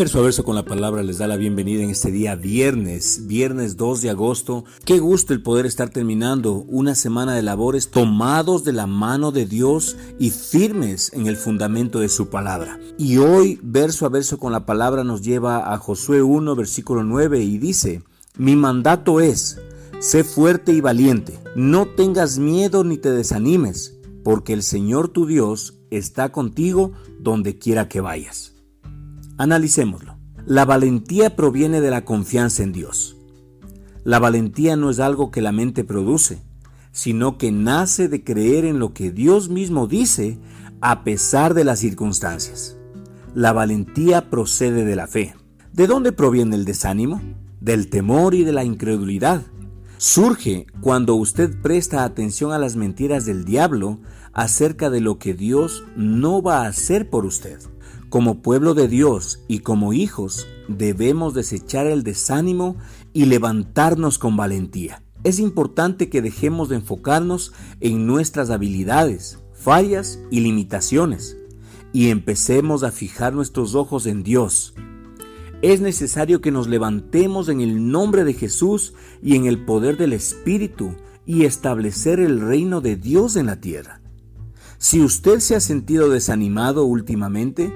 Verso a verso con la palabra les da la bienvenida en este día viernes, viernes 2 de agosto. Qué gusto el poder estar terminando una semana de labores tomados de la mano de Dios y firmes en el fundamento de su palabra. Y hoy, verso a verso con la palabra nos lleva a Josué 1, versículo 9 y dice, mi mandato es, sé fuerte y valiente, no tengas miedo ni te desanimes, porque el Señor tu Dios está contigo donde quiera que vayas. Analicémoslo. La valentía proviene de la confianza en Dios. La valentía no es algo que la mente produce, sino que nace de creer en lo que Dios mismo dice a pesar de las circunstancias. La valentía procede de la fe. ¿De dónde proviene el desánimo? Del temor y de la incredulidad. Surge cuando usted presta atención a las mentiras del diablo acerca de lo que Dios no va a hacer por usted. Como pueblo de Dios y como hijos, debemos desechar el desánimo y levantarnos con valentía. Es importante que dejemos de enfocarnos en nuestras habilidades, fallas y limitaciones y empecemos a fijar nuestros ojos en Dios. Es necesario que nos levantemos en el nombre de Jesús y en el poder del Espíritu y establecer el reino de Dios en la tierra. Si usted se ha sentido desanimado últimamente,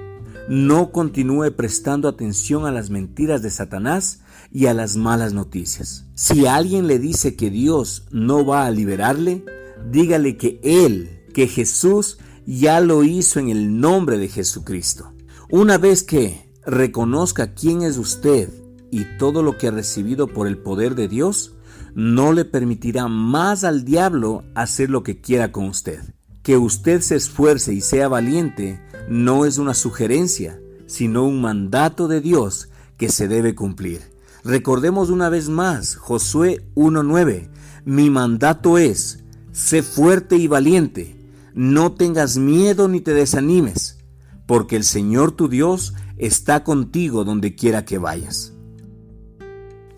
no continúe prestando atención a las mentiras de Satanás y a las malas noticias. Si alguien le dice que Dios no va a liberarle, dígale que Él, que Jesús ya lo hizo en el nombre de Jesucristo. Una vez que reconozca quién es usted y todo lo que ha recibido por el poder de Dios, no le permitirá más al diablo hacer lo que quiera con usted. Que usted se esfuerce y sea valiente no es una sugerencia, sino un mandato de Dios que se debe cumplir. Recordemos una vez más Josué 1.9. Mi mandato es, sé fuerte y valiente, no tengas miedo ni te desanimes, porque el Señor tu Dios está contigo donde quiera que vayas.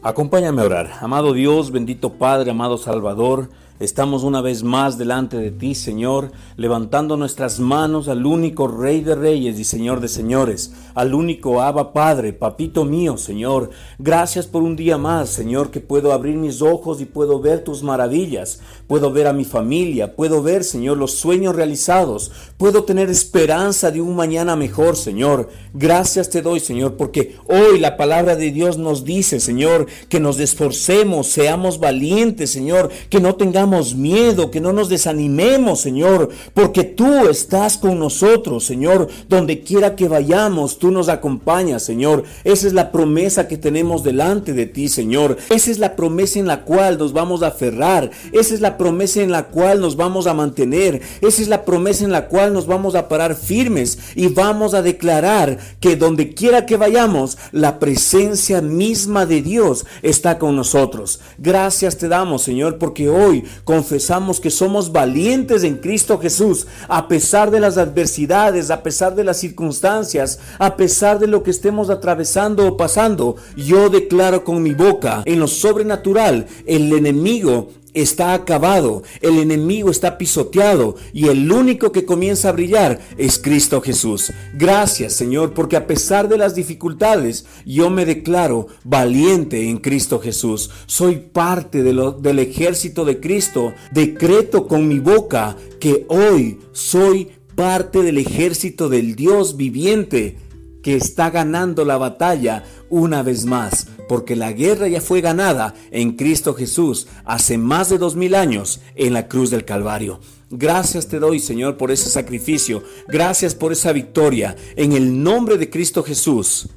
Acompáñame a orar. Amado Dios, bendito Padre, amado Salvador, Estamos una vez más delante de ti, Señor, levantando nuestras manos al único Rey de Reyes y Señor de Señores, al único Abba Padre, Papito mío, Señor. Gracias por un día más, Señor, que puedo abrir mis ojos y puedo ver tus maravillas, puedo ver a mi familia, puedo ver, Señor, los sueños realizados, puedo tener esperanza de un mañana mejor, Señor. Gracias te doy, Señor, porque hoy la palabra de Dios nos dice, Señor, que nos esforcemos, seamos valientes, Señor, que no tengamos miedo, que no nos desanimemos, Señor, porque tú estás con nosotros, Señor. Donde quiera que vayamos, tú nos acompañas, Señor. Esa es la promesa que tenemos delante de ti, Señor. Esa es la promesa en la cual nos vamos a aferrar. Esa es la promesa en la cual nos vamos a mantener. Esa es la promesa en la cual nos vamos a parar firmes y vamos a declarar que donde quiera que vayamos, la presencia misma de Dios está con nosotros. Gracias te damos, Señor, porque hoy confesamos que somos valientes en Cristo Jesús, a pesar de las adversidades, a pesar de las circunstancias, a pesar de lo que estemos atravesando o pasando. Yo declaro con mi boca en lo sobrenatural, el enemigo está acabado, el enemigo está pisoteado y el único que comienza a brillar es Cristo Jesús. Gracias Señor, porque a pesar de las dificultades, yo me declaro valiente en Cristo Jesús. Soy parte del ejército de Cristo. Decreto con mi boca que hoy soy parte del ejército del Dios viviente que está ganando la batalla una vez más, porque la guerra ya fue ganada en Cristo Jesús hace más de dos mil años en la cruz del Calvario. Gracias te doy, Señor, por ese sacrificio. Gracias por esa victoria. En el nombre de Cristo Jesús.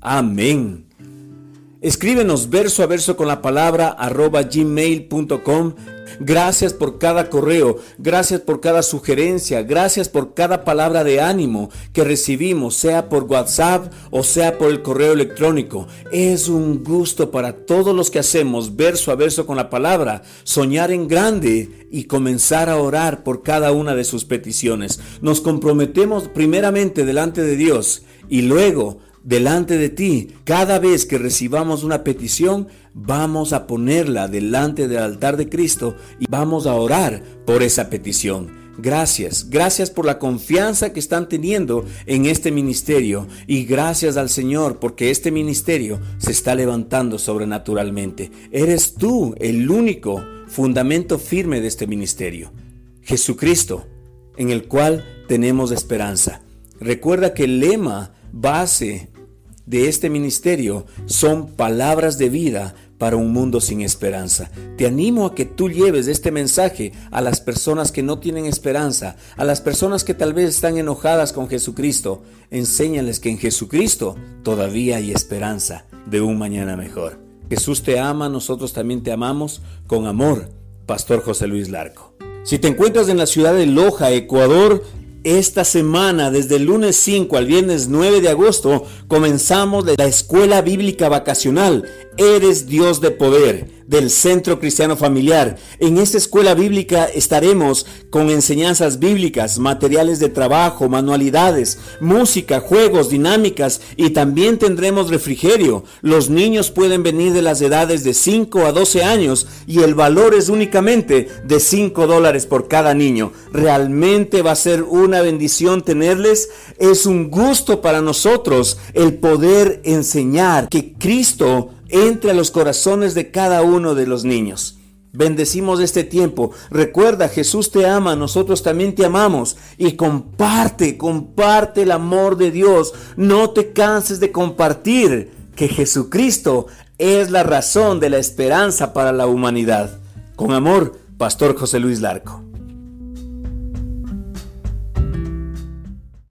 Amén. Escríbenos verso a verso con la palabra arroba gmail.com Gracias por cada correo, gracias por cada sugerencia, gracias por cada palabra de ánimo que recibimos, sea por WhatsApp o sea por el correo electrónico. Es un gusto para todos los que hacemos verso a verso con la palabra, soñar en grande y comenzar a orar por cada una de sus peticiones. Nos comprometemos primeramente delante de Dios y luego delante de ti. Cada vez que recibamos una petición, vamos a ponerla delante del altar de Cristo y vamos a orar por esa petición. Gracias, gracias por la confianza que están teniendo en este ministerio y gracias al Señor porque este ministerio se está levantando sobrenaturalmente. Eres tú el único fundamento firme de este ministerio. Jesucristo, en el cual tenemos esperanza. Recuerda que el lema base de este ministerio son palabras de vida para un mundo sin esperanza. Te animo a que tú lleves este mensaje a las personas que no tienen esperanza, a las personas que tal vez están enojadas con Jesucristo. Enséñales que en Jesucristo todavía hay esperanza de un mañana mejor. Jesús te ama, nosotros también te amamos con amor. Pastor José Luis Larco. Si te encuentras en la ciudad de Loja, Ecuador, esta semana, desde el lunes 5 al viernes 9 de agosto, comenzamos la escuela bíblica vacacional. Eres Dios de poder del Centro Cristiano Familiar. En esta escuela bíblica estaremos con enseñanzas bíblicas, materiales de trabajo, manualidades, música, juegos, dinámicas y también tendremos refrigerio. Los niños pueden venir de las edades de 5 a 12 años y el valor es únicamente de 5 dólares por cada niño. Realmente va a ser una bendición tenerles. Es un gusto para nosotros el poder enseñar que Cristo entre a los corazones de cada uno de los niños. Bendecimos este tiempo. Recuerda, Jesús te ama, nosotros también te amamos. Y comparte, comparte el amor de Dios. No te canses de compartir que Jesucristo es la razón de la esperanza para la humanidad. Con amor, Pastor José Luis Larco.